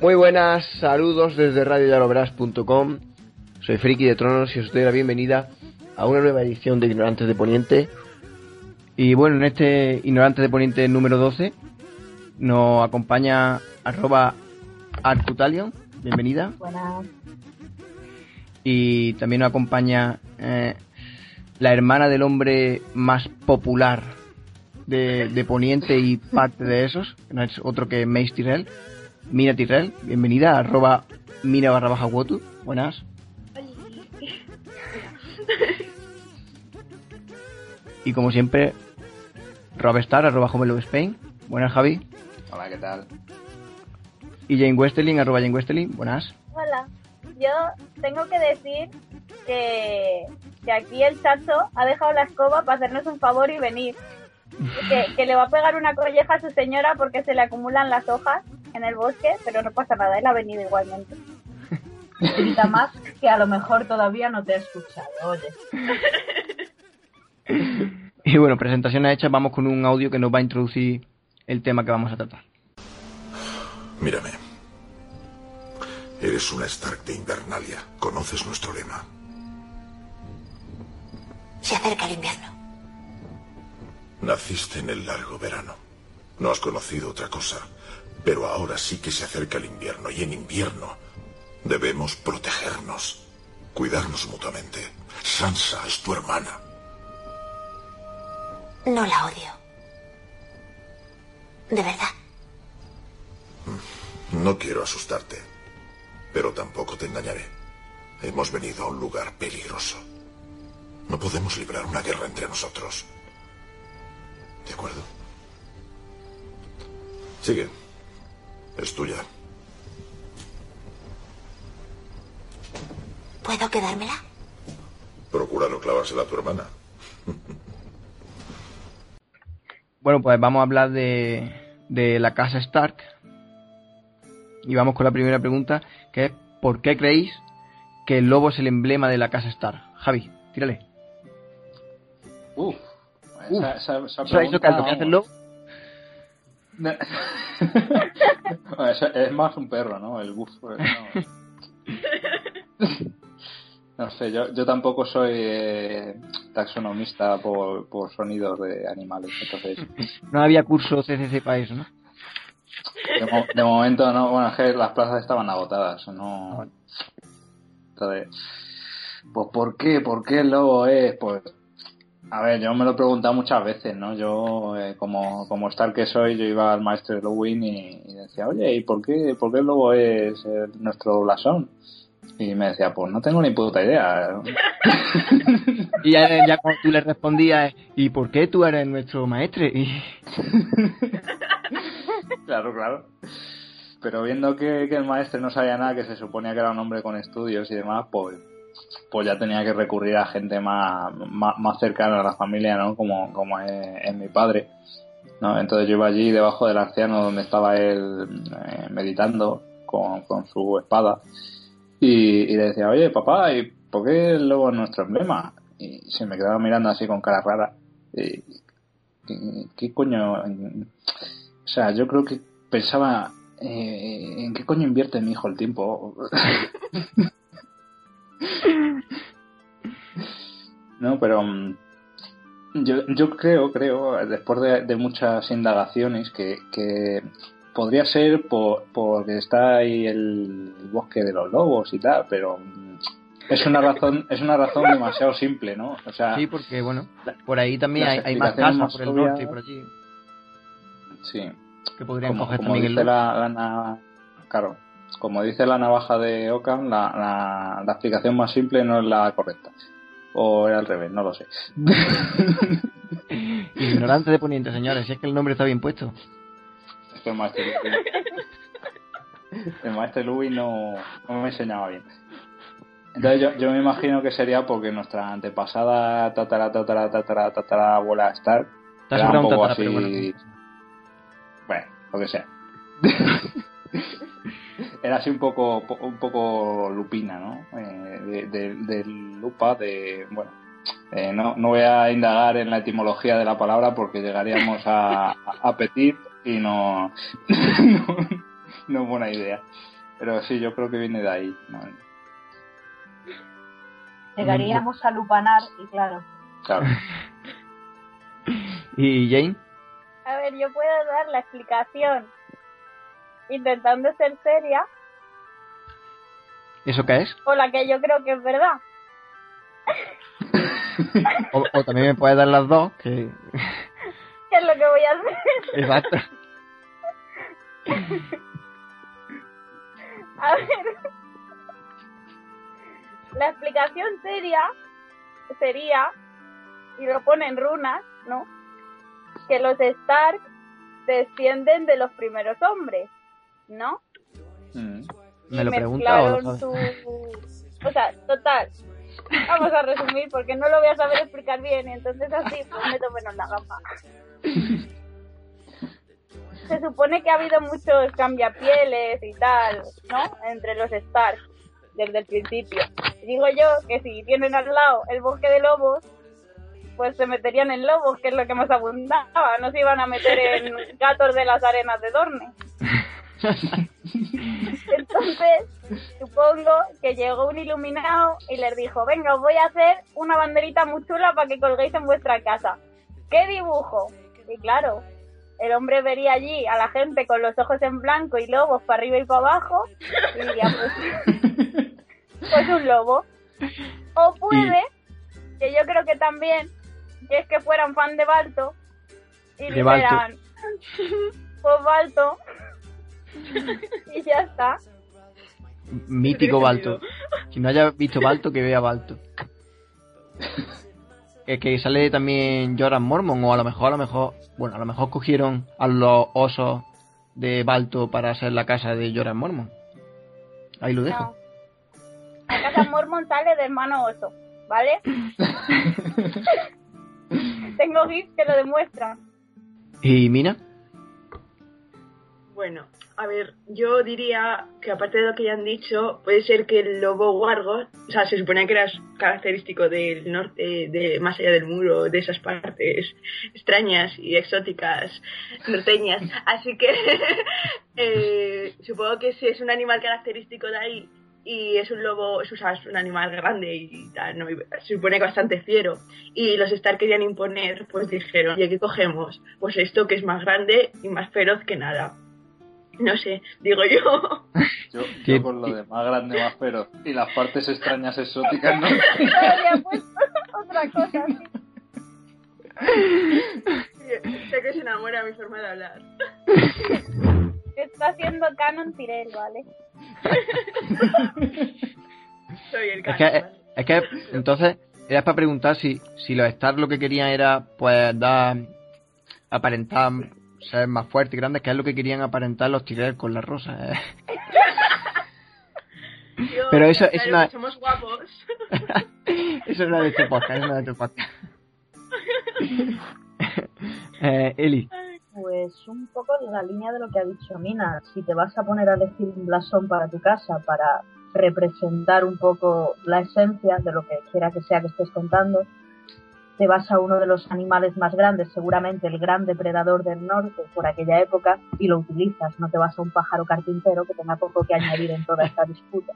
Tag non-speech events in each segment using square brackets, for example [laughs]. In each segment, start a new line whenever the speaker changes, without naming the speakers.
Muy buenas, saludos desde radioyalovers.com. Soy Friki de Tronos y os doy la bienvenida a una nueva edición de Ignorantes de Poniente. Y bueno, en este Ignorantes de Poniente número 12 nos acompaña arroba Arcutalion. Bienvenida.
Buenas.
Y también nos acompaña eh, la hermana del hombre más popular de, de Poniente y parte de esos, que no es otro que Mace Tyrell. Mina Tyrell, bienvenida, arroba mina barra baja wotu. Buenas. Y como siempre, Robestar, arroba Homelo Spain. Buenas, Javi.
Hola, ¿qué tal?
Y Jane Westerling, arroba Jane Westerling. Buenas.
Hola. Yo tengo que decir que, que aquí el chacho ha dejado la escoba para hacernos un favor y venir. Que, que le va a pegar una colleja a su señora porque se le acumulan las hojas en el bosque, pero no pasa nada, él ha venido igualmente.
Grita más que a lo mejor todavía no te ha escuchado, oye.
Y bueno, presentación hecha, vamos con un audio que nos va a introducir el tema que vamos a tratar.
Mírame. Eres una Stark de Invernalia. Conoces nuestro lema.
Se acerca el invierno.
Naciste en el largo verano. No has conocido otra cosa. Pero ahora sí que se acerca el invierno y en invierno debemos protegernos, cuidarnos mutuamente. Sansa es tu hermana.
No la odio. De verdad.
No quiero asustarte, pero tampoco te engañaré. Hemos venido a un lugar peligroso. No podemos librar una guerra entre nosotros. ¿De acuerdo? Sigue. Es tuya.
¿Puedo quedármela?
Procura no clavársela a tu hermana.
Bueno, pues vamos a hablar de, de la casa Stark. Y vamos con la primera pregunta, que es ¿por qué creéis que el lobo es el emblema de la casa Stark? Javi, tírale.
Uf.
Uf.
Esa, esa, [laughs] esa
¿Sabéis lo que
pregunta,
lo que hace el lobo?
Es más un perro, ¿no? El bufo. No, [laughs] No sé, yo, yo tampoco soy eh, taxonomista por, por sonidos de animales, entonces
No había curso CCC para eso, ¿no?
de, mo- de momento no, bueno, es que las plazas estaban agotadas, no. Entonces, pues ¿por qué? ¿Por qué el lobo es? Pues, a ver, yo me lo he preguntado muchas veces, ¿no? Yo, eh, como, como Star que soy, yo iba al maestro Lowin y, y decía, oye, ¿y por qué, por qué el lobo es eh, nuestro blasón? Y me decía, pues no tengo ni puta idea. [laughs]
Y ya, ya cuando tú le respondías, ¿y por qué tú eres nuestro maestre? Y [laughs]
Claro, claro. Pero viendo que, que el maestro no sabía nada, que se suponía que era un hombre con estudios y demás, pues, pues ya tenía que recurrir a gente más, más, más cercana a la familia, ¿no? Como, como es, mi padre. ¿no? Entonces yo iba allí debajo del anciano donde estaba él eh, meditando con, con su espada y, y le decía, oye papá, ¿y por qué el lobo es nuestro emblema? Y se me quedaba mirando así con cara rara. Y, y- ¿Qué coño? O sea, yo creo que pensaba, eh, ¿en qué coño invierte mi hijo el tiempo? [laughs] [laughs] no, pero mm, yo, yo creo, creo, después de, de muchas indagaciones, que, que podría ser por, porque está ahí el, el bosque de los lobos y tal, pero mm, es una razón, es una razón demasiado simple, ¿no? O sea,
sí, porque bueno, por ahí también hay, hay más casas
más
por el norte y por allí
sí.
que podrían
como,
coger
como
también
dice la, la claro como dice la navaja de Ockham la, la, la explicación más simple no es la correcta O era al revés, no lo sé. [laughs]
Ignorante de Poniente, señores, si es que el nombre está bien puesto.
Es que el maestro Louis, el maestro Louis no, no me enseñaba bien. Entonces yo, yo me imagino que sería porque nuestra antepasada tatara tatara tatara tatara abuela Stark era un poco
tatara,
así...
bueno.
Bueno, lo que sea. [laughs] Era así un poco un poco lupina, ¿no? Eh, de, de- de lupa, de... Bueno, eh, no, no voy a indagar en la etimología de la palabra porque llegaríamos a, a petit y no, no, [laughs] no es buena idea. Pero sí, yo creo que viene de ahí. ¿no?
Llegaríamos a lupanar y claro.
Claro. [laughs]
¿Y Jane?
A ver, yo puedo dar la explicación intentando ser seria
¿Eso qué es?
o la que yo creo que es verdad. [laughs]
O, o también me puedes dar las dos, que... [laughs]
¿Qué es lo que voy a hacer?
Exacto. [laughs]
A ver. La explicación seria sería, y lo pone en runas, ¿no? Que los Stark descienden de los primeros hombres, ¿no?
Mm.
¿Me lo
y
pregunta o lo
mezclaron
sabes?
su... O sea, total. Vamos a resumir porque no lo voy a saber explicar bien y entonces así pues meto menos la gamba. [laughs] Se supone que ha habido muchos cambiapieles y tal, ¿no? Entre los Stark desde el principio. Digo yo que si tienen al lado el bosque de lobos, pues se meterían en lobos, que es lo que más abundaba. No se iban a meter en [laughs] gatos de las arenas de Dorne. Entonces, supongo que llegó un iluminado y les dijo, venga, os voy a hacer una banderita muy chula para que colguéis en vuestra casa. ¿Qué dibujo? Y claro, el hombre vería allí a la gente con los ojos en blanco y lobos para arriba y para abajo y diría, pues, [laughs] pues un lobo. O puede, que yo creo que también, que es que fueran fan de Balto y dijeran, [laughs] pues Balto, y ya está.
Mítico Balto. Si no haya visto Balto, que vea Balto. Es que sale también Joran Mormon, o a lo mejor, a lo mejor, bueno, a lo mejor cogieron a los osos de Balto para hacer la casa de Joran Mormon. Ahí lo dejo.
No. La casa Mormon sale de hermano oso, ¿vale? [laughs] Tengo GIFs que lo demuestran.
¿Y Mina?
Bueno, a ver, yo diría que aparte de lo que ya han dicho, puede ser que el lobo guargo, o sea, se suponía que era característico del norte, de más allá del muro, de esas partes extrañas y exóticas norteñas. Así que [laughs] eh, supongo que si es un animal característico de ahí y es un lobo, es, o sea, es un animal grande y tal, ¿no? Se supone que bastante fiero. Y los Stark querían imponer, pues dijeron, ¿y qué cogemos? Pues esto que es más grande y más feroz que nada. No sé, digo yo.
Yo,
¿Qué-
yo con lo de más grande, más pero y las partes extrañas exóticas no. [laughs] [laughs]
Había puesto otra cosa. sí.
sé que se enamora mi forma de hablar.
Está haciendo canon Tirel, ¿vale?
Soy el
Es
caso.
que,
¿vale?
es que, entonces, era para preguntar si, si los Stark lo que querían era, pues, dar, aparentar ser más fuertes y grandes, que es lo que querían aparentar los Tyrell con la rosa. eh.
Yo,
pero [laughs] eso- es una-
Somos guapos.
Eso es de este podcast, es de este podcast. [laughs] eh, Eli,
Pues un poco en la línea de lo que ha dicho Mina. Si te vas a poner a elegir un blasón para tu casa para representar un poco la esencia de lo que quiera que sea que estés contando, te vas a uno de los animales más grandes, seguramente el gran depredador del norte por aquella época, y lo utilizas. No te vas a un pájaro carpintero que tenga poco que añadir en toda esta disputa.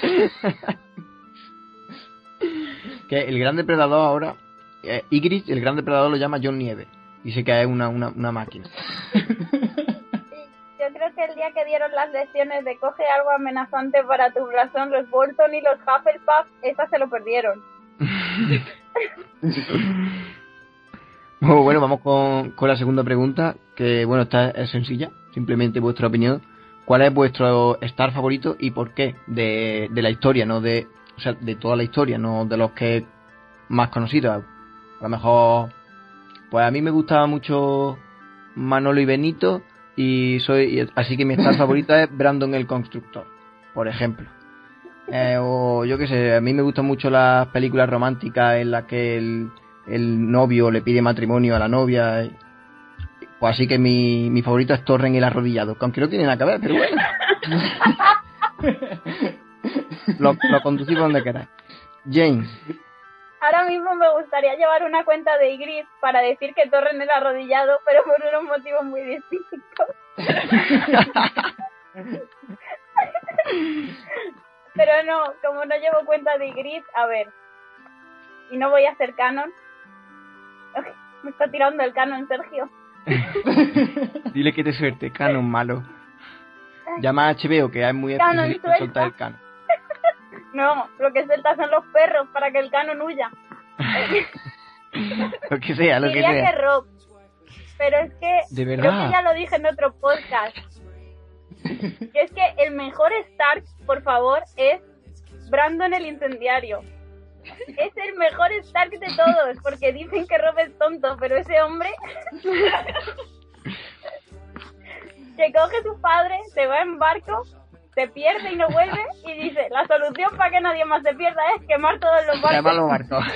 [laughs]
que el gran depredador ahora, eh, Ygritte, el gran depredador lo llama John Nieve. Dice que es una, una, una máquina. [laughs]
Yo creo que el día que dieron las lecciones de coge algo amenazante para tu blasón, los Bolton y los Hufflepuff, esas se lo perdieron. [laughs]
Oh, bueno, vamos con, con la segunda pregunta, que bueno, esta es sencilla, simplemente vuestra opinión. ¿Cuál es vuestro Star favorito y por qué? De, de la historia, no de, o sea, de toda la historia, no de los que más conocidos. A lo mejor, pues a mí me gustaba mucho Manolo y Benito y soy y así que mi star [laughs] favorito es Brandon el Constructor, por ejemplo. Eh, o yo qué sé, a mí me gustan mucho las películas románticas en las que el, el novio le pide matrimonio a la novia. y- Pues así que mi, mi favorito es Torren el arrodillado, que aunque no tiene nada que ver, pero bueno. [laughs] lo, lo conducí por donde queráis. James,
Ahora mismo me gustaría llevar una cuenta de Igris para decir que Torren el arrodillado, pero por unos motivos muy distintos. [laughs] [laughs] pero no, como no llevo cuenta de Igris, a ver. Y no voy a hacer canon. Me está tirando el canon, Sergio. [laughs]
dile que te suerte, canon malo. Llama a HBO, que es muy
Canon,
soltar el canon. [laughs]
No, lo que suelta son los perros para que el canon huya. [laughs]
Lo que sea, lo que
Diría que
sea.
Rob. Pero es que
De verdad.
que ya lo dije en otro podcast. Que es que el mejor Stark, por favor, es Brandon el incendiario. Es el mejor Stark de todos, porque dicen que Rob es tonto, pero ese hombre [laughs] que coge a su padre, se va en barco, se pierde y no vuelve y dice, la solución para que nadie más se pierda es quemar todos los barcos
a los barcos. [laughs]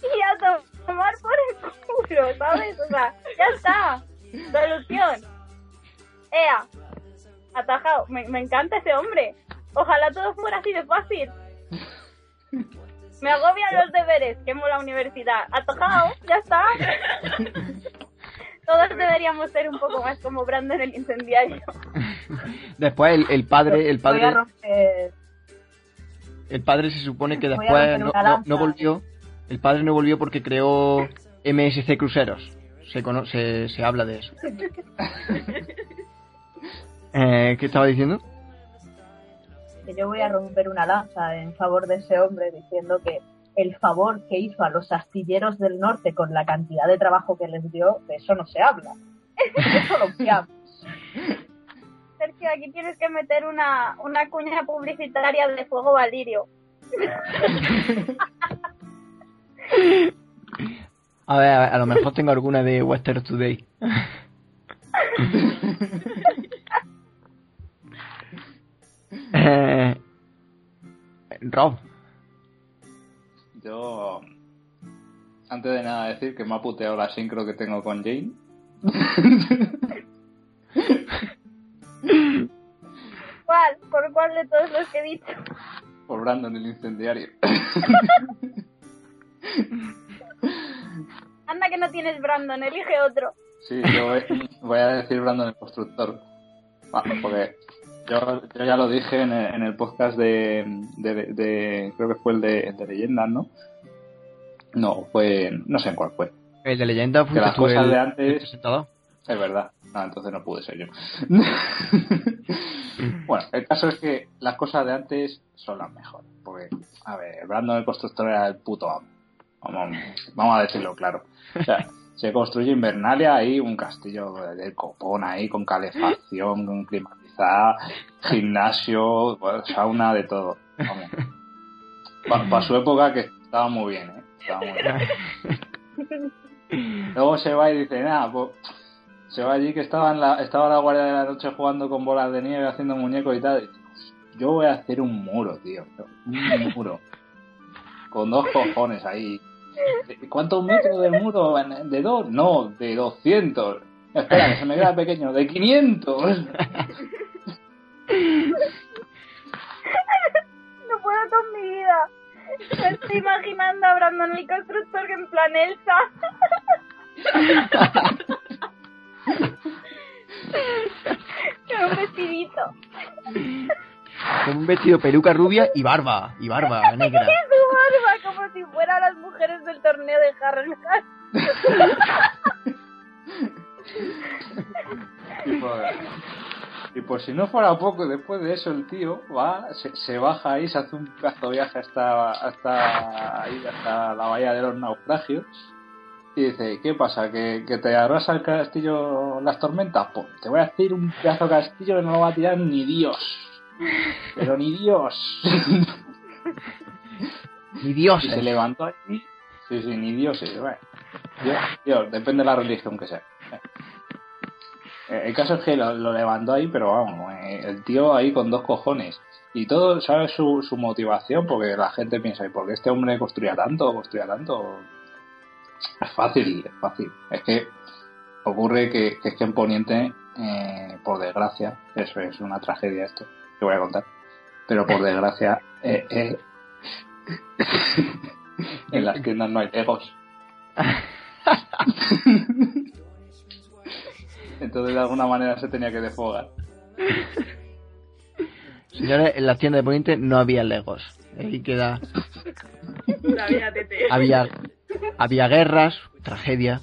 y a tomar por el culo, ¿sabes? O sea, ya está. Solución. Ea. Atajado. Me, me encanta ese hombre. Ojalá todo fuera así de fácil. Me agobian los deberes. Quemo la universidad. Atajado. Ya está. Todos deberíamos ser un poco más como Brandon el incendiario.
Después el, el padre, el
Voy a
padre,
romper.
el padre se supone que después no, volvió. El padre no volvió porque creó MSC Cruceros. Se, cono- se, se habla de eso. [laughs] Eh, ¿Qué estaba diciendo?
que yo voy a romper una lanza en favor de ese hombre diciendo que el favor que hizo a los astilleros del norte con la cantidad de trabajo que les dio, de eso no se habla. [laughs] Eso lo que habla.
Sergio, aquí tienes que meter una, una cuña publicitaria de Fuego Valirio. [laughs]
A ver, a, a lo mejor tengo alguna de Western Today. [laughs] eh, Rob,
Yo, antes de nada decir que me ha puteado la sincro que tengo con Jane.
¿Cuál? ¿Por cuál de todos los que he dicho?
Por Brandon el incendiario.
Anda que no tienes Brandon, elige otro.
Sí, yo voy- voy a decir Brandon el constructor. Bueno, porque yo, yo ya lo dije en el, en el podcast de, de, de- Creo que fue el de, de leyendas, ¿no? No, fue. No sé en cuál fue.
el de leyenda
Que las cosas
el,
de antes.
presentador.
Es verdad. No, entonces no pude ser yo. [laughs] bueno, el caso es que las cosas de antes son las mejores. Porque, a ver, Brandon el constructor era el puto amo. Vamos, vamos a decirlo claro. O sea, se construye Invernalia ahí, un castillo del copón ahí, con calefacción, con gimnasio, sauna, de todo. Vamos. Para su época que estaba muy bien, ¿eh? Estaba muy bien. [laughs] Luego se va y dice, nada, pues se va allí que estaba en la, estaba la guardia de la noche jugando con bolas de nieve, haciendo muñecos y tal. Y, yo voy a hacer un muro, tío. Un muro. con dos cojones ahí. ¿Cuántos metros de muro? ¿De dos? No, de 200. Espera, que se me queda pequeño. De 500.
No puedo con mi vida. Me estoy imaginando a Brandon el constructor en plan Elsa. Con un vestidito.
Con un vestido peluca rubia y barba, y barba [laughs] negra.
Y su barba como si fueran las mujeres del torneo de Harrenhal.
Y por, y por si no fuera poco, después de eso el tío va, se, se baja ahí, se hace un pedazo de viaje hasta, hasta ahí, hasta la bahía de los naufragios. Y dice, ¿qué pasa? ¿Que, que te arrasa el castillo las tormentas? Pues te voy a hacer un pedazo de castillo que no lo va a tirar ni Dios. Pero ni Dios. [laughs]
Ni
Y
dioses.
se levantó ahí. Sí, sí, ni Dios. bueno. Dios, Dios, depende de la religión que sea. Eh, El caso es que lo, lo levantó ahí, pero vamos, eh, el tío ahí con dos cojones. Y todo, ¿sabes su, su motivación? Porque la gente piensa, ¿y por qué este hombre construía tanto? ¿Construía tanto? Es fácil, es fácil. Es que ocurre que, que es que en Poniente, eh, por desgracia, eso es una tragedia esto, que voy a contar. Pero por [laughs] desgracia, eh, [laughs] en las tiendas no hay legos. [laughs] Entonces de alguna manera se tenía que desfogar. [laughs]
Señores, en las tiendas de Poniente no había Legos. Ahí queda.
La tete.
Había, había guerras, tragedia.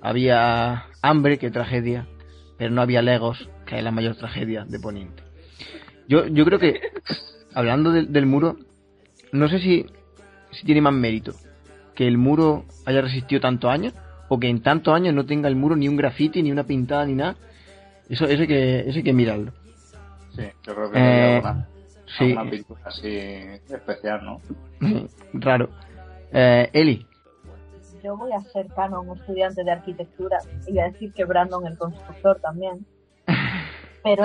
Había hambre, que tragedia. Pero no había Legos, que es la mayor tragedia de Poniente. Yo, yo creo que, hablando del- del muro, no sé si, si tiene más mérito que el muro haya resistido tantos años o que en tantos años no tenga el muro ni un grafiti, ni una pintada, ni nada. Eso, eso, hay, que, eso hay que mirarlo.
Sí, yo creo que
Eh,
alguna,
sí.
alguna pintura así especial, ¿no? [laughs]
Raro. Eh, Eli,
Yo voy a ser canon, un estudiante de arquitectura, y voy a decir que Brandon el constructor también. [laughs] Pero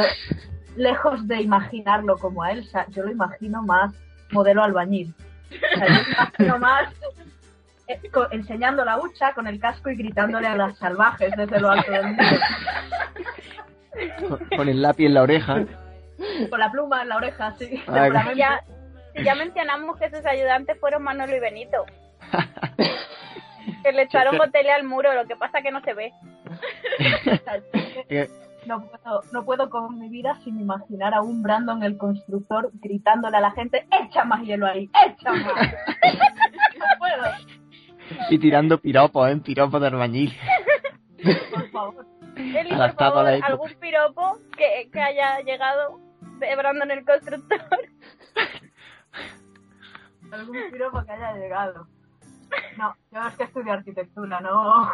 lejos de imaginarlo como a Elsa, yo lo imagino más modelo albañil. O sea, yo lo imagino [laughs] más enseñando la hucha con el casco y gritándole a las salvajes desde lo alto del muro,
con, con el lápiz en la oreja.
con la pluma en la oreja, sí.
Ah.
Ya, si ya mencionamos que sus ayudantes fueron Manolo y Benito. [laughs] Que le echaron botella al muro, lo que pasa que no se ve.
Eh,
No puedo, no puedo con mi vida sin imaginar a un Brandon el constructor gritándole a la gente, echa más hielo ahí, echa más. [laughs] no puedo,
y tirando piropos, ¿eh? Piropos de albañil.
por favor. [laughs]
Eli, por favor, algún piropo que, que haya llegado de Brandon el constructor. [laughs]
Algún piropo que haya llegado. No, yo es que estudio arquitectura, no.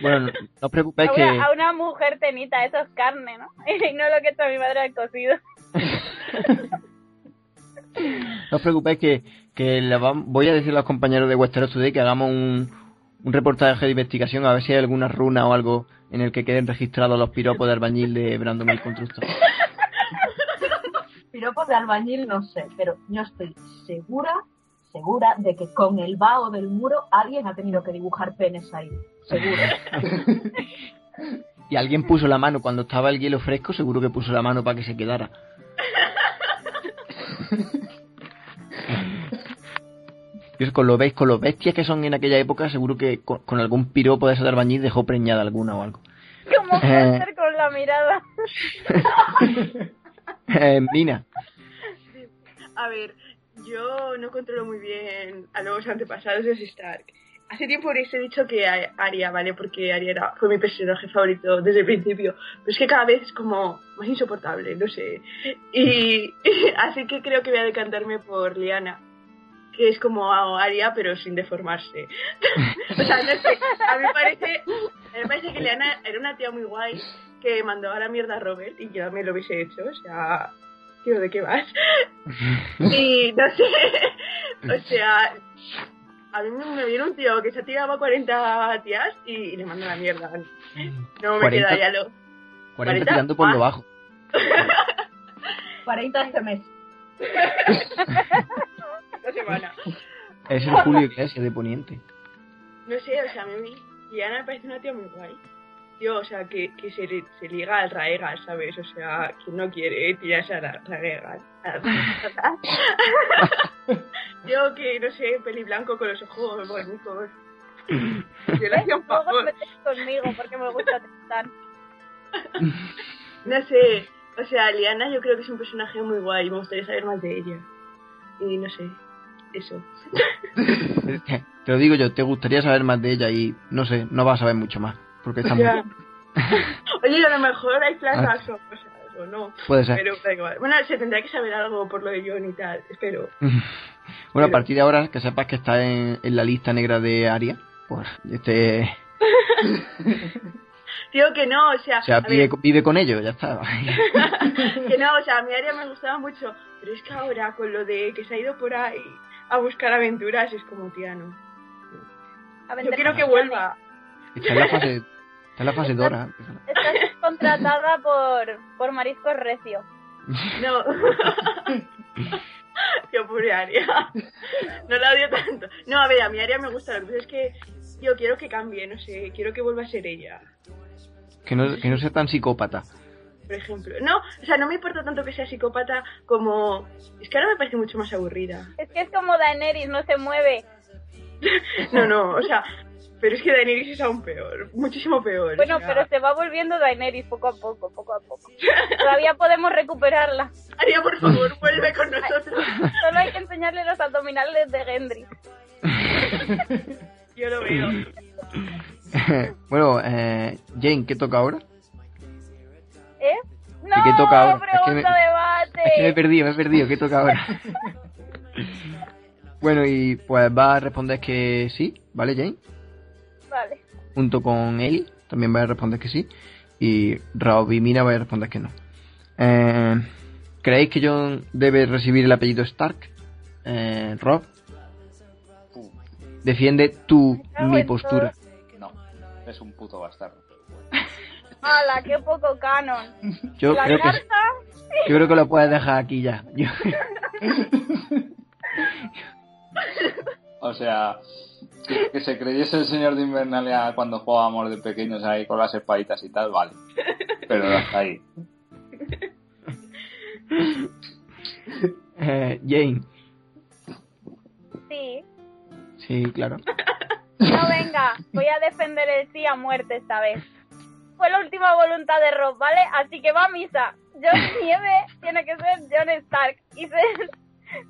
Bueno, no, no os preocupéis
a,
que...
una, a una mujer tenita, eso es carne, ¿no? [laughs] Y no lo que está mi madre al cocido.
No os preocupéis que, que le vam- voy a decir a los compañeros de Westeros Today que hagamos un, un reportaje de investigación a ver si hay alguna runa o algo en el que queden registrados los piropos de albañil de Brandon el Constructor. [laughs]
Piropos de albañil no sé, pero yo estoy segura, segura de que con el vaho del muro alguien ha tenido que dibujar penes ahí. Seguro. [laughs]
Y alguien puso la mano cuando estaba el hielo fresco, seguro que puso la mano para que se quedara. [laughs] Y con lo veis, con los bestias que son en aquella época, seguro que con, con algún piropo de ese de albañil dejó preñada alguna o algo.
Como
Eh.
Monster con la mirada. [laughs]
Eh, Mina,
A ver, yo no controlo muy bien a los antepasados de Stark. Hace tiempo he dicho que a- Arya, ¿vale? Porque Arya era- fue mi personaje favorito desde el principio. Pero es que cada vez es como más insoportable, no sé. Y [laughs] así que creo que voy a decantarme por Liana. Que es como Arya, pero sin deformarse. [laughs] o sea, no sé. A mí me parece, a mí me parece que Liana era una tía muy guay que mandó a la mierda a Robert y yo también lo hubiese hecho. O sea, tío, ¿de qué vas? Y no sé, o sea, a mí me, me viene un tío que se tiraba 40 tías y, y le manda la mierda. No me
40.
queda ya lo.
40
¿40?
tirando por lo
Ah.
bajo.
40 este mes. [laughs]
Esta semana.
Es el Julio Iglesias de Poniente.
No sé, o sea, a mí Diana me parece una tía muy guay. Tío, o sea, que, que se, se liga al Raegal, ¿sabes? O sea, que no quiere tirarse a la Raegal. A la- [laughs] Yo que, no sé, peli blanco con los ojos bonitos. Yo le hacía un favor.
conmigo porque me gusta tanto.
No sé, o sea, Liana yo creo que es un personaje muy guay, me gustaría saber más de ella. Y no sé, eso. [laughs]
Te lo digo yo, te gustaría saber más de ella y no sé, no vas a saber mucho más. Porque está muy... [laughs]
Oye, a lo mejor hay flashbacks o cosas, o no.
Puede ser.
Pero da igual. Bueno, se tendrá que saber algo por lo de John y tal, espero. [laughs]
Bueno, a partir de ahora, que sepas que está en, en la lista negra de Aria. Pues este.
Tío, que no, o sea,
O sea, vive,
ver,
vive con ello, ya está.
que no, o sea, a mi área me gustaba mucho, pero es que ahora con lo de que se ha ido por ahí a buscar aventuras y es como, tía, no. Yo quiero que vuelva.
Está en la fase, está en la fase Dora.
Estás contratada por, por Mariscos Recio.
No. [laughs] Yo pobre Aria. No la odio tanto. No, a ver, a mi Aria me gusta. Lo que pasa es que yo quiero que cambie, no sé. Quiero que vuelva a ser ella.
Que no, que no sea tan psicópata.
Por ejemplo. No, o sea, no me importa tanto que sea psicópata como... Es que ahora me parece mucho más aburrida.
Es que es como Daenerys, no se mueve. [laughs]
No, no, o sea... Pero es que Daenerys es aún peor. Muchísimo peor.
Bueno,
o sea,
pero se va volviendo Daenerys poco a poco, poco a poco. Todavía podemos recuperarla.
Aria, por favor, [laughs] vuelve con nosotros.
Solo hay que enseñarle los abdominales de Gendry. [laughs]
Yo lo veo.
bueno, eh, Jane, ¿qué toca ahora?
¿Eh? No,
qué toca ahora? Es que me-
debate.
Es que me he perdido, me he perdido. ¿Qué toca ahora? [laughs] bueno, y pues va a responder que sí, ¿vale, Jane?
Vale.
Junto con Eli, también va a responder que sí. Y Rob y Mina va a responder que no. Eh, ¿Creéis que John debe recibir el apellido Stark? Eh, Rob, defiende tú
cago
mi postura.
No, es un puto bastardo. [laughs]
¡Hala, qué poco canon!
Yo
la
creo que
carta...
yo creo que lo puedes dejar aquí ya. Yo-
O sea, que, que se creyese el señor de Invernalia cuando jugábamos de pequeños ahí con las espaditas y tal, vale. Pero hasta ahí. [laughs]
Eh, Jane,
Sí.
sí, claro. [laughs]
No, venga, voy a defender el sí a muerte esta vez. Fue la última voluntad de Rob, ¿vale? Así que va a misa. John [laughs] Nieve tiene que ser John Stark y ser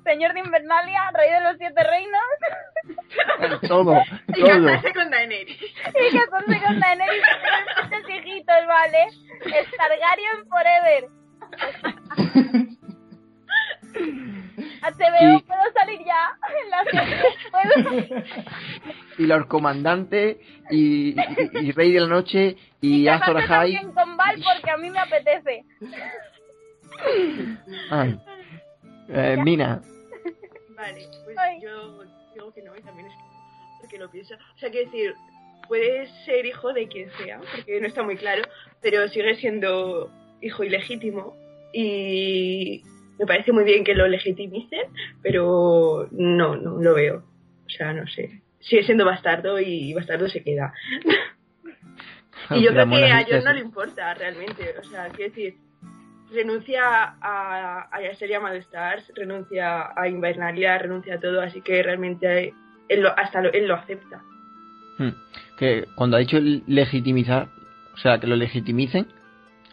señor de Invernalia, rey de los siete reinos [laughs]
Todo,
Y
todo.
casarse con Daenerys.
y que con con Daenerys y muchos hijitos, ¿vale? Stargaryen forever. [laughs] [laughs] HBO,
Y-
¿puedo salir ya? [laughs] En la. [laughs]
Y Lord Comandante y, y, y Rey de la Noche y
que
Azor Ahai.
con Val porque a mí me apetece.
Ay. Eh, Mina,
Vale, pues
Ay.
yo digo que no y también es porque lo pienso. O sea, quiero decir, puede ser hijo de quien sea, porque no está muy claro, pero sigue siendo hijo ilegítimo y me parece muy bien que lo legitimicen, pero no, no lo veo. O sea, no sé. Sigue siendo bastardo y bastardo se queda. [laughs] Y yo creo que a John no le importa realmente. O sea, quiero decir, renuncia a, a ser llamado Stars, renuncia a Invernalia, renuncia a todo, así que realmente él lo, hasta lo, él lo acepta.
Hmm. que cuando ha dicho legitimizar, o sea, que lo legitimicen,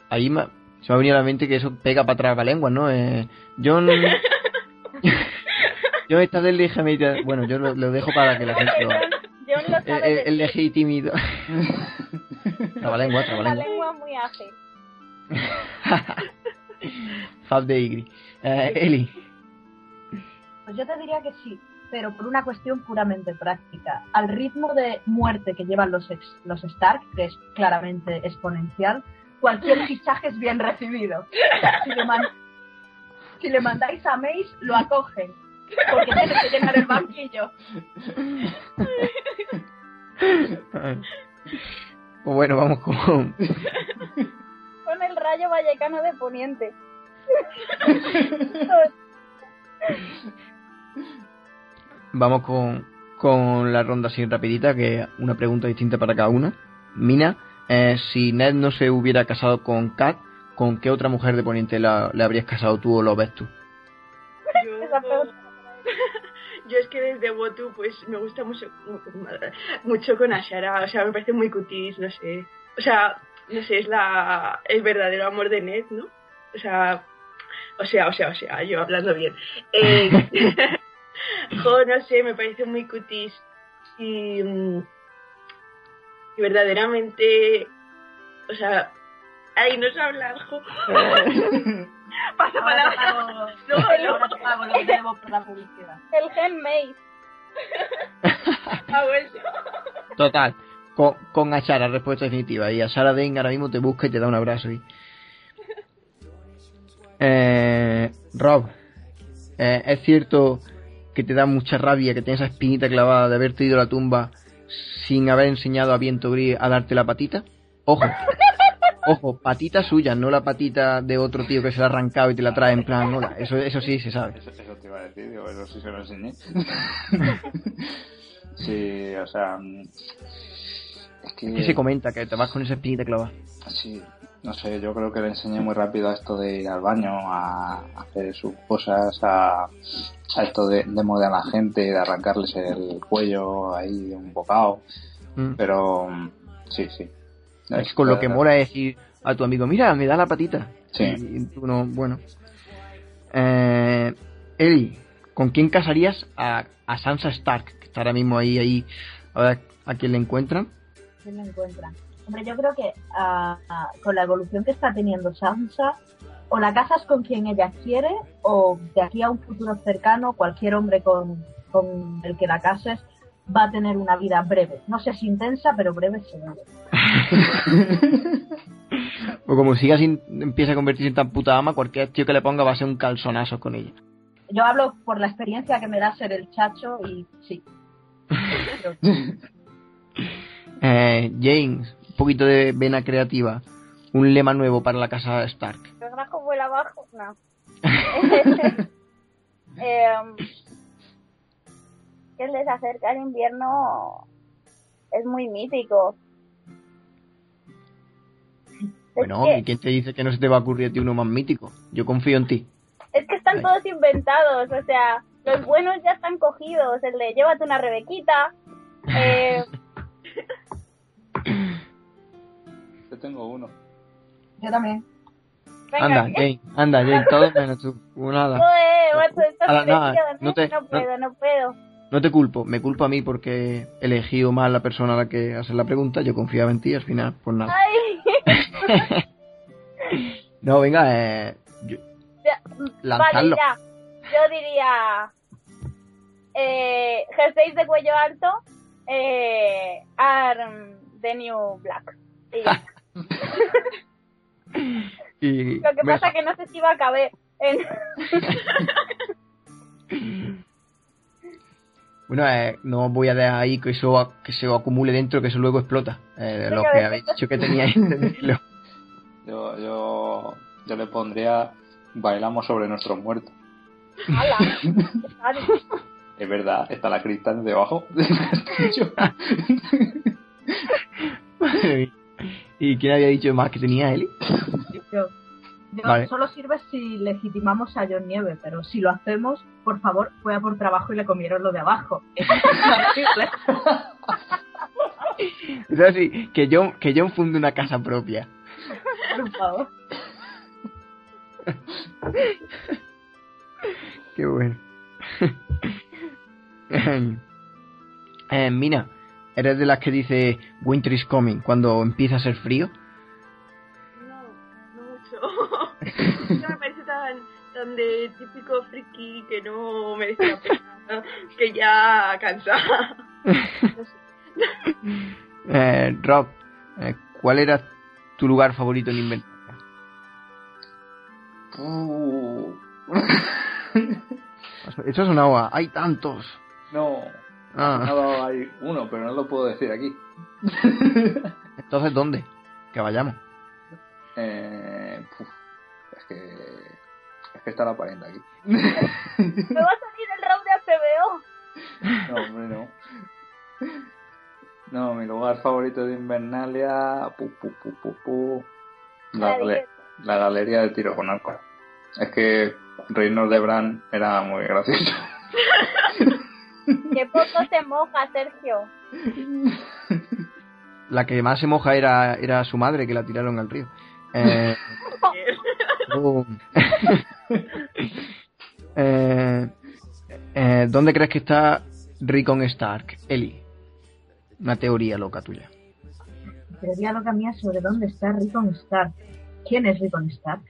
ahí me, se me ha venido a la mente que eso pega para atrás la lengua, ¿no? Eh, John. John [laughs] está del legitimidad. Bueno, yo lo, lo dejo para que la gente lo.
John, John lo
El,
sabe
el,
de
el legitimido. [laughs] trabalengua,
la
trabalengua.
lengua muy ágil. [laughs]
Fab de Igri. Eh, Eli.
Pues yo te diría que sí, pero por una cuestión puramente práctica. Al ritmo de muerte que llevan los, ex- los Stark, que es claramente exponencial, cualquier fichaje es bien recibido. Si le, man- si le mandáis a Mace, lo acogen, porque tiene que llenar el banquillo.
Pues bueno, vamos con.
Con el rayo vallecano de Poniente.
Vamos con, con la ronda así rapidita, que una pregunta distinta para cada uno. Mina, eh, si Ned no se hubiera casado con Kat, ¿con qué otra mujer de Poniente la- le habrías casado tú o lo ves tú?
Yo, [laughs] es que desde Wotu pues me gusta mucho mucho con Ashara, o sea, me parece muy cutis, no sé. O sea, no sé, es la el verdadero amor de Ned, ¿no? O sea, o sea, o sea, o sea, yo hablando bien. Eh, [laughs] [laughs] jo, no sé, me parece muy cutis y, y verdaderamente, o sea, ay, no sé hablar,
te [laughs]
palabra.
pago,
No, no.
lo que debo por la publicidad.
El gen Mace.
Ha vuelto.
Total, con, con Ashara, respuesta definitiva. Y Ashara Den ahora mismo te busca y te da un abrazo. Y... Eh, Rob, eh, ¿es cierto que te da mucha rabia, que tienes esa espinita clavada de haberte ido a la tumba sin haber enseñado a Viento Gris a darte la patita? Ojo. Ojo, patita suya, no la patita de otro tío que se la ha arrancado y te la trae en plan. Eso, eso sí se sabe.
Eso, eso te iba a decir, digo, eso sí se lo enseñé. [laughs] sí, o sea. Es que.
¿Qué se comenta? Que te vas con esa espinita clavada.
Sí, no sé, yo creo que le enseñé muy rápido a esto de ir al baño, a hacer sus cosas, a, a esto de, de a la gente, de arrancarles el cuello ahí de un bocado.
Mm.
Pero sí, sí.
Es con lo que mola decir a tu amigo, mira, me da la patita.
Sí.
Y, y tú no, bueno. Eh, Eli, ¿con quién casarías a, a Sansa Stark? Que está ahora mismo ahí, ahí, a ver a quién le encuentran.
¿Quién lo encuentra? Hombre, yo creo que ah, ah, con la evolución que está teniendo Sansa, o la casas con quien ella quiere, o de aquí a un futuro cercano, cualquier hombre con, con el que la cases va a tener una vida breve. No sé si intensa, pero breve seguro. [laughs]
O como siga sin, empieza a convertirse en tan puta ama, cualquier tío que le ponga va a ser un calzonazo con ella.
Yo hablo por la experiencia que me da ser el chacho y sí. [laughs]
Eh, James, un poquito de vena creativa. Un lema nuevo para la casa Stark.
El grajo vuela abajo. No. [laughs] [laughs] Que les acerca el invierno es muy mítico.
Bueno, ¿y quién te dice que no se te va a ocurrir a ti uno más mítico? Yo confío en ti.
Es que están todos inventados, o sea, los buenos ya están cogidos, el de llévate una rebequita, [laughs] eh,
tengo uno.
Yo también.
venga,
Anda,
¿qué?
Jane, anda, Jane, [laughs] todo menos tú. Nada.
Macho,
no
¿eh?
te-
no puedo, no puedo.
No te culpo, me culpo a mí porque he elegido mal la persona a la que hacer la pregunta. Yo confiaba en ti y al final, pues nada.
Ay, [laughs]
No, venga, eh, yo-
ya,
lanzadlo.
vale, ya. Yo diría eh, jerseys de cuello alto, eh, Arm the New Black. Y ya. [laughs]
Y
Lo que
me-
pasa que no sé si va a caber en... [laughs]
Bueno, eh, no voy a dejar ahí que eso que se acumule dentro, que eso luego explota. Eh, lo que habéis dicho que teníais. [laughs]
Yo, yo, yo le pondría bailamos sobre nuestros muertos. [laughs] Es verdad, está la cristal debajo
¿Y quién había dicho más que tenía Eli?
Yo, yo
Vale.
solo sirve si legitimamos a John Nieve, pero si lo hacemos, por favor, fue a por trabajo y le comieron lo de abajo.
O sea, sí, que John, que John funde una casa propia.
por favor.
Qué bueno. [laughs] eh, Mina, ¿eres de las que dice Winter is coming cuando empieza a ser frío?
No, no mucho. [laughs] no me parece tan, tan de típico friki que no merece la pena, que ya cansa. [laughs]
Eh, Rob, eh, ¿cuál era tu lugar favorito en Inventoria?
Uh. [laughs]
Eso es una agua, hay tantos.
no,
Ah,
no, hay uno, pero no lo puedo decir aquí. [laughs]
entonces, ¿dónde? Que vayamos.
Eh, puf, es que es que está la parienta aquí.
Me [laughs] va a salir el round de HBO.
No, hombre, no. No, mi lugar favorito de Invernalia. Pu, pu, pu, pu, pu. La, gale- la galería de tiro con arco. Es que Reinos de Bran era muy gracioso. [laughs] [laughs]
Que poco se moja, Sergio. [laughs]
La que más se moja era, era su madre, que la tiraron al río. Eh, oh. [laughs] Eh, eh, ¿Dónde crees que está Rickon Stark? Eli. Una teoría loca tuya.
Teoría loca mía sobre dónde está Rickon Stark. ¿Quién es Rickon Stark?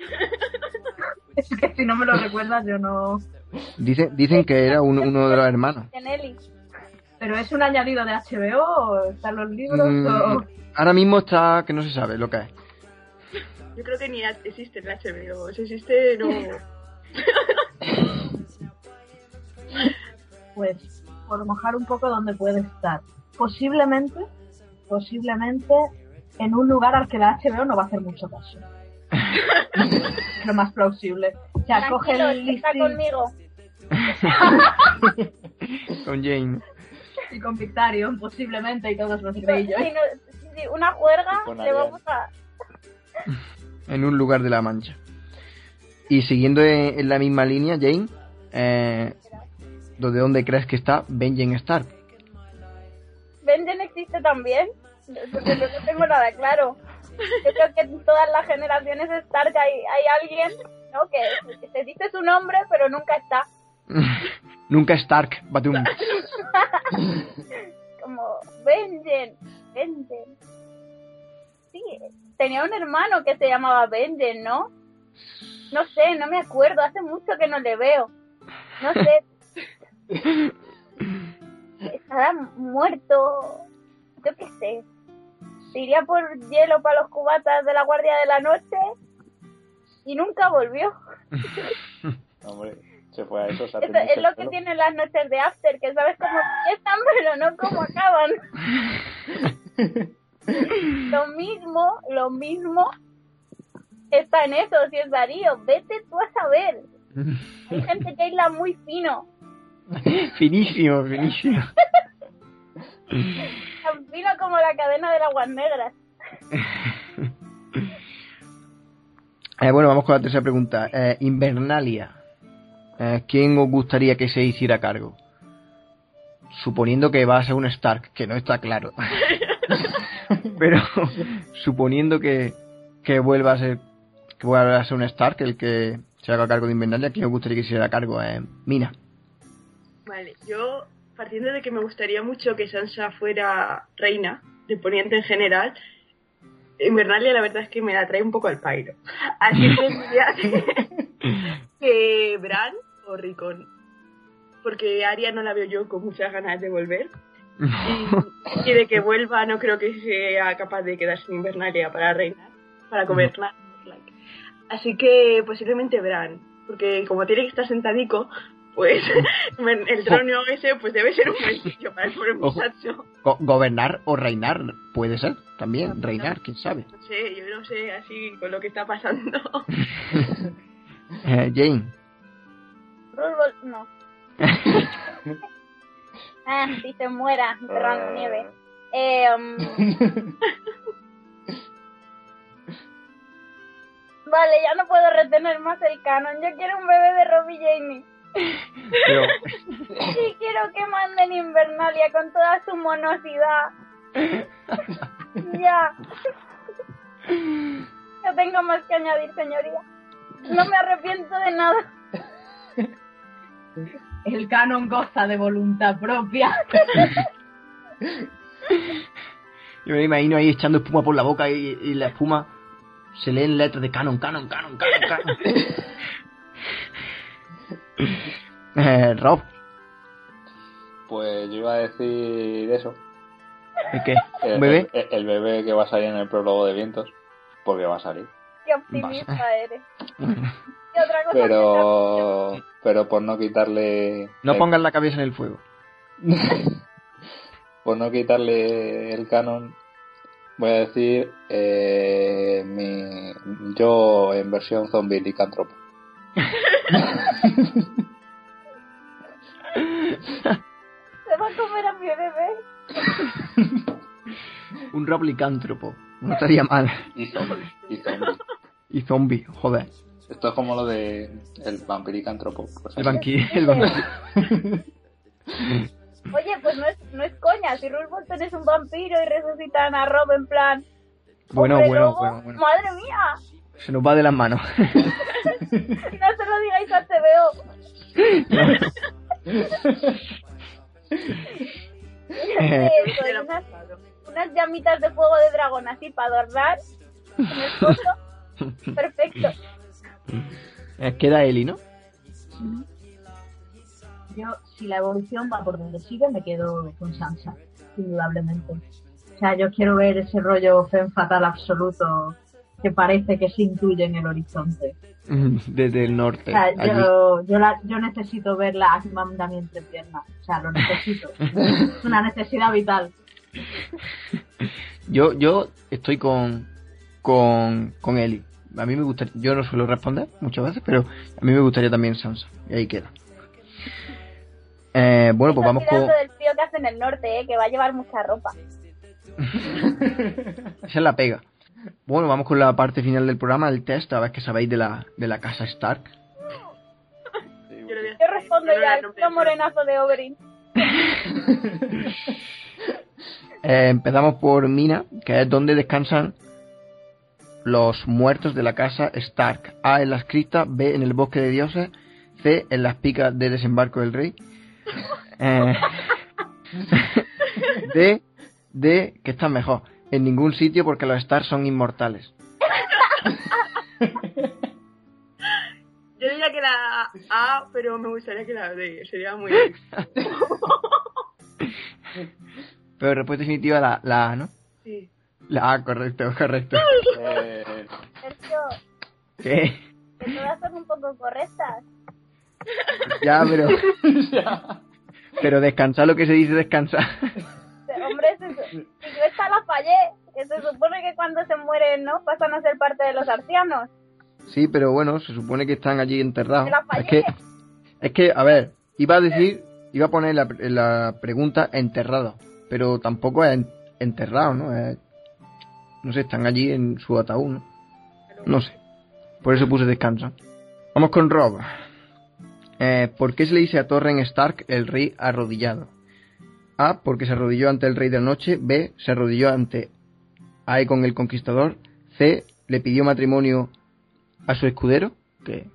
es que si no me lo recuerdas yo no...
Dicen, dicen que era un- uno de los hermanos.
¿Pero es un añadido de HBO o están los libros
Mm,
o...?
ahora mismo está que no se sabe lo que es.
Yo creo que ni existe el HBO. Si existe, no. [laughs]
pues por mojar un poco donde puede estar. Posiblemente, posiblemente en un lugar al que la HBO no va a hacer mucho caso. [laughs] Lo más plausible. O sea, coge el
está
listing
conmigo. [laughs]
Con Jane.
y con Victarion, posiblemente, y todos los
Si
bellos.
no- si una juerga, le vamos a... [laughs]
En un lugar de la mancha. Y siguiendo en, en la misma línea, Jane, eh, ¿de dónde crees que está Benjen Stark?
¿Venden existe también? Porque no no tengo nada claro. Yo creo que en todas las generaciones de Stark hay, hay alguien ¿no? que, que se dice su nombre, pero nunca está. [laughs]
Nunca Stark, Batum. [laughs]
Como, Benjen, Benjen. Sí, tenía un hermano que se llamaba Benjen, ¿no? No sé, no me acuerdo, hace mucho que no le veo. No sé. [laughs] Estará muerto. Yo qué sé. Iría por hielo para los cubatas de la Guardia de la Noche y nunca volvió. [laughs]
Hombre, se fue a eso. se
Eso es lo que tienen las noches de After, que sabes cómo empiezan, [laughs] pero no cómo acaban. [laughs] lo mismo, lo mismo está en eso, si es Darío. Vete tú a saber. Hay gente que hila muy fino.
finísimo, finísimo.
Fino como la cadena de aguas negras. [laughs]
Eh, bueno, vamos con la tercera pregunta. Eh, Invernalia. Eh, ¿Quién os gustaría que se hiciera cargo? Suponiendo que va a ser un Stark, que no está claro. [laughs] [laughs] Pero suponiendo que, que vuelva a ser que vuelva a ser un Stark el que se haga cargo de Invernalia, ¿quién os gustaría que se hiciera cargo? Eh, Mina.
Vale, yo partiendo de que me gustaría mucho que Sansa fuera reina de Poniente en general, Invernalia la verdad es que me la trae un poco al pairo. Así que [laughs] diría que, [laughs] que Bran o Rickon. Porque Arya no la veo yo con muchas ganas de volver. Y, [laughs] y de que vuelva no creo que sea capaz de quedarse en Invernalia para reinar, para gobernar. Así que posiblemente Bran. Porque como tiene que estar sentadico, pues [laughs] el trono ese pues debe ser un buen sitio para el pobre muchacho.
Go- gobernar o reinar puede ser también, reinar, quién sabe.
No sé, yo no sé así con lo que está pasando. [laughs]
Eh, Jane.
Rulbol, no. [laughs] Ah, si se muera, enterrando nieve. Eh, um, Vale, ya no puedo retener más el canon. Yo quiero un bebé de Robbie Jamie.
Pero,
Sí, quiero que manden Invernalia con toda su monosidad. ya. No tengo más que añadir, señoría. No me arrepiento de nada.
El canon goza de voluntad propia.
Yo me imagino ahí echando espuma por la boca y, y la espuma se leen letras de canon, canon, canon, canon, canon. Eh, Rob,
Pues yo iba a decir eso.
¿el qué?
El,
¿Un bebé?
El, el bebé que va a salir en el prólogo de Vientos. Porque va a salir.
Qué optimista eres. ¿Qué otra cosa
Pero, pero por no quitarle.
No
el-
pongas la cabeza en el fuego. [laughs]
por no quitarle el canon, voy a decir eh, mi, yo en versión zombie licántropo. [laughs]
Se va a comer a mi bebé.
Un Rob licántropo. No estaría mal.
Y zombie. Y zombie.
Y zombie, joder.
Esto es como lo de el vampiricántropo. pues
El
así.
banquillo. El.
Oye, pues no es, no es coña. Si Ruth Bolton es un vampiro y resucitan a Rob en plan.
Bueno,
"Hombre
bueno,
lobo",
bueno, bueno.
Madre mía.
Se nos va de las manos.
No se lo digáis a TVO. Unas llamitas de fuego de dragón así para adornar. En el fondo. Perfecto.
Eh, Queda Eli, ¿no?
Yo, si la evolución va por donde sigue, me quedo con Sansa, indudablemente. O sea, yo quiero ver ese rollo fen fatal absoluto que parece que se intuye en el horizonte.
Desde el norte.
O sea,
allí.
yo, yo, la- yo necesito ver la Akman de mi entrepierna. O sea, lo necesito. [laughs] es una necesidad vital.
Yo, yo estoy con, con, con Eli. A mí me gustaría, yo no suelo responder muchas veces, pero a mí me gustaría también Sansa. Y ahí queda. Eh, bueno, pues vamos con...
del frío que hace en el norte, ¿eh? que va a llevar mucha ropa. [laughs]
Esa es la pega. Bueno, vamos con la parte final del programa, el test, a ver qué sabéis de la, de la casa Stark.
Yo
respondo ya
el
morenazo de Oberyn. [laughs]
Eh, empezamos por Mina, que es donde descansan los muertos de la casa Stark. A en las criptas, B en el bosque de dioses, C en las picas de desembarco del rey. Eh, [laughs] D, D, que está mejor, en ningún sitio porque los Stark son inmortales.
Yo diría que la A, pero me gustaría que la D. Sería muy. [laughs]
Pero respuesta definitiva la, la A, ¿no?
Sí.
La A, correcto, correcto.
Eh,
Sergio,
¿Qué?
que todas son un poco correctas.
Ya, pero... [laughs] Pero descansar lo que se dice descansar.
Hombre, si, yo esta la fallé, que se supone que cuando se mueren, ¿no? Pasan a ser parte de los arcianos.
Sí, pero bueno, se supone que están allí enterrados. Es que, es que, a ver, iba a decir, iba a poner la, la pregunta enterrado, pero tampoco es en- enterrado, ¿no? Es- no sé, están allí en su ataúd, ¿no? No sé. Por eso puse descansa. Vamos con Rob. Eh, ¿Por qué se le dice a Torren Stark el rey arrodillado? A. Porque se arrodilló ante el rey de la noche. B. Se arrodilló ante Aegon el Conquistador. C. Le pidió matrimonio a su escudero. Que.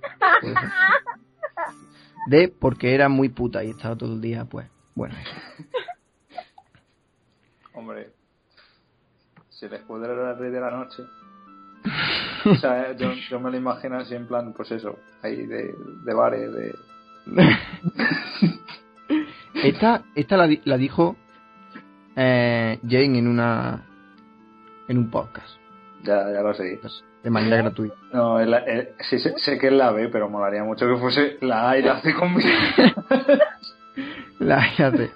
D. Porque era muy puta y estaba todo el día, pues. Bueno,
hombre, si el escudero era el rey de la noche. O sea, yo, yo me lo imagino así en plan, pues eso, ahí de, de bares, de. [laughs]
Esta, esta la, la dijo eh, Jane en una en un podcast
Ya, ya lo sé.
de manera gratuita.
No, es la- eh, sí, sé, sé que es la B, pero molaría mucho que fuese la A y [laughs] la C combinadas.
La ya sé.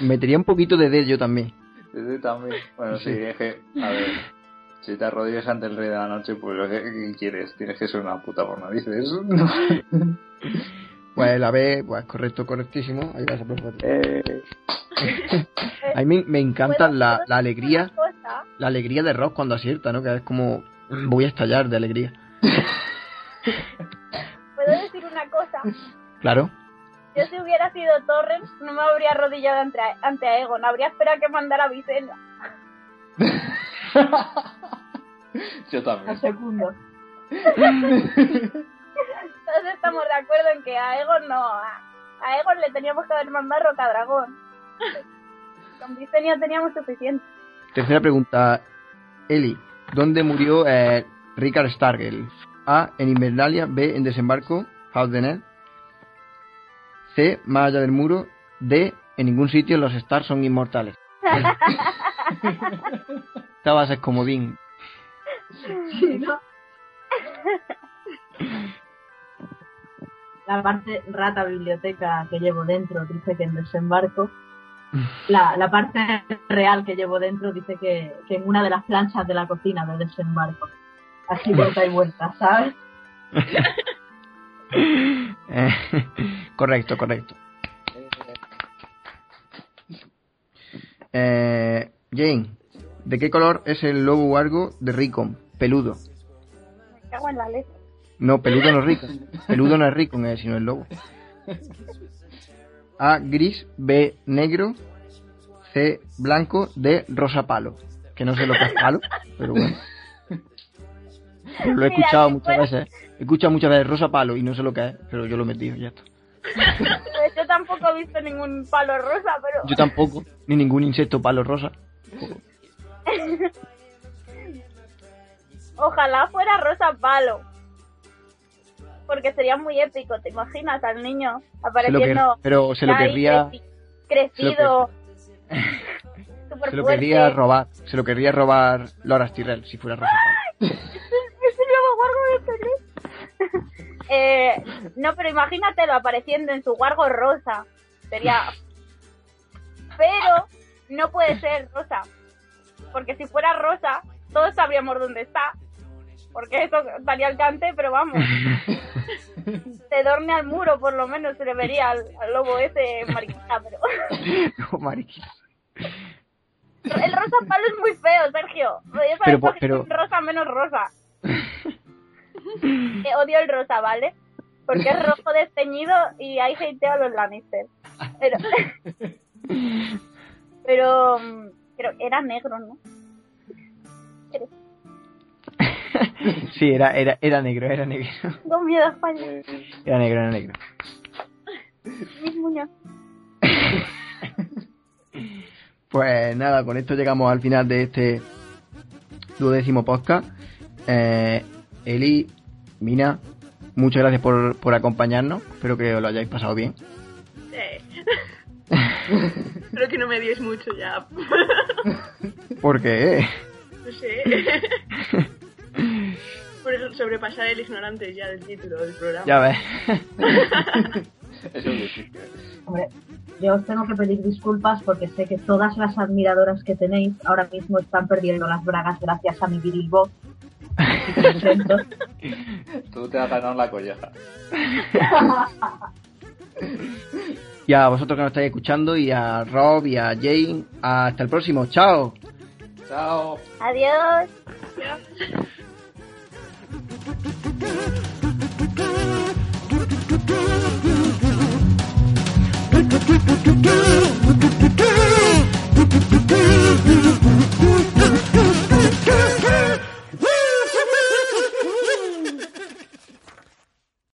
Metería un poquito de D yo también.
Ese también. Bueno, sí, es que, a ver, si te arrodillas ante el rey de la noche, pues ¿qué, qué quieres? Tienes que ser una puta por narices. [laughs]
Pues la B, pues correcto, correctísimo. Ahí vas a.
Eh, [laughs]
A mí me, me encanta
¿Puedo-
la,
puedo
la alegría, la alegría de Ross cuando acierta, ¿no? Que es como voy a estallar de alegría. [laughs]
¿Puedo decir una cosa?
Claro.
Yo si hubiera sido Torrens, no me habría arrodillado ante, ante Aegon. Habría esperado que mandara a Visenya. [laughs]
yo también.
segundo.
Todos estamos de acuerdo en que a Aegon no. A a Aegon le teníamos que haber mandado Roca Dragón. [laughs] Con Visenya teníamos suficiente.
Tercera pregunta. Eli, ¿dónde murió eh, Rickard Stargel? A. En Invernalia. B. En Desembarco. House de Ned. C. Más allá del muro. D. En ningún sitio los Stars son inmortales. [laughs] Esta base es comodín.
Sí, ¿no? [laughs] La parte rata biblioteca que llevo dentro dice que en desembarco. La, la parte real que llevo dentro dice que, que en una de las planchas de la cocina de desembarco. Así vuelta y vuelta, ¿sabes?
Eh, [laughs] correcto, correcto. Eh, Jane, ¿de qué color es el lobo wargo de Rickon? Peludo.
Me cago en la leche.
No, peludo no es Rickon. Peludo no es Rickon, eh, sino el lobo. A, gris. B, negro. C, blanco. D, rosa palo. Que no sé lo que es palo, pero bueno. Pero lo he escuchado muchas veces. He escuchado muchas veces rosa palo y no sé lo que es, pero yo lo he metido, ya está.
Yo tampoco he visto ningún palo rosa, pero.
Yo tampoco, ni ningún insecto palo rosa. [laughs]
Ojalá fuera rosa palo. Porque sería muy épico, ¿te imaginas al niño
Se
apareciendo
quer- pero se lo querría.
creci- crecido?
Se lo [laughs] querría robar. Se lo querría robar Laura Tyrell si fuera Rosa Palo. [laughs]
Es el nuevo Wargo de Pelé. [laughs] eh, no, pero imagínatelo apareciendo en su Wargo rosa. Sería. Pero no puede ser rosa. Porque si fuera rosa, todos sabríamos dónde está. Porque eso daría al cante, pero vamos. [laughs] Se dorme al muro, por lo menos se le vería al, al lobo ese mariquita, pero. [laughs]
No, mariquita.
El rosa palo es muy feo, Sergio.
Pero pero-
rosa menos rosa. [laughs] Que odio el rosa, ¿vale? Porque es rojo desteñido y ahí hateo a los Lannister. Pero. Pero. mm, Pero era negro, ¿no? [laughs]
Sí, era, era, era negro, era negro. [laughs]
Tengo miedo a España.
Era negro, era negro. [laughs]
Mis muñas.
Pues nada, con esto llegamos al final de este duodécimo podcast. Eh, Eli, Mina, muchas gracias por, por acompañarnos. Espero que os lo hayáis pasado bien.
Eh. Espero que no me dies mucho ya.
Porque, eh,
No sé. Sobrepasar el ignorante ya del título del programa.
ya ves. [laughs]
Eso es difícil.
Hombre, yo os tengo que pedir disculpas porque sé que todas las admiradoras que tenéis ahora mismo están perdiendo las bragas gracias a mi viril [laughs] voz.
Tú te has ganado la colleja. [laughs]
Y a vosotros que nos estáis escuchando, y a Rob y a Jane. Hasta el próximo. Chao.
Chao.
Adiós.
Ya. Yeah.